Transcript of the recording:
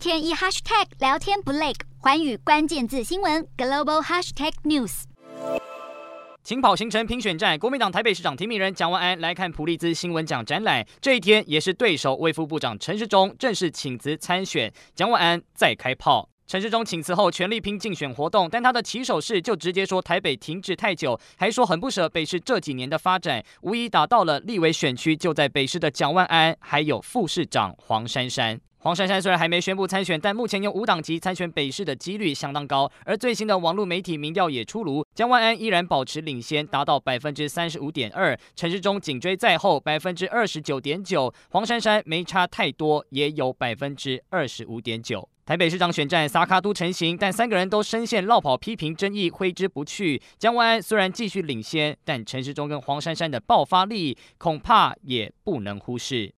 天一 hashtag 聊天不累，环宇关键字新闻 global hashtag news。请跑行程评选战，国民党台北市长提名人蒋万安来看普利兹新闻奖展览。这一天也是对手卫副部长陈时中正式请辞参选，蒋万安再开炮。陈时中请辞后全力拼竞选活动，但他的起手式就直接说台北停滞太久，还说很不舍北市这几年的发展，无疑打到了立委选区就在北市的蒋万安，还有副市长黄珊珊。黄珊珊虽然还没宣布参选，但目前用无党籍参选北市的几率相当高。而最新的网络媒体民调也出炉，江万安依然保持领先，达到百分之三十五点二，陈时中紧追在后，百分之二十九点九，黄珊珊没差太多，也有百分之二十五点九。台北市长选战萨卡都成型，但三个人都深陷落跑批评争议，挥之不去。江万安虽然继续领先，但陈时中跟黄珊珊的爆发力恐怕也不能忽视。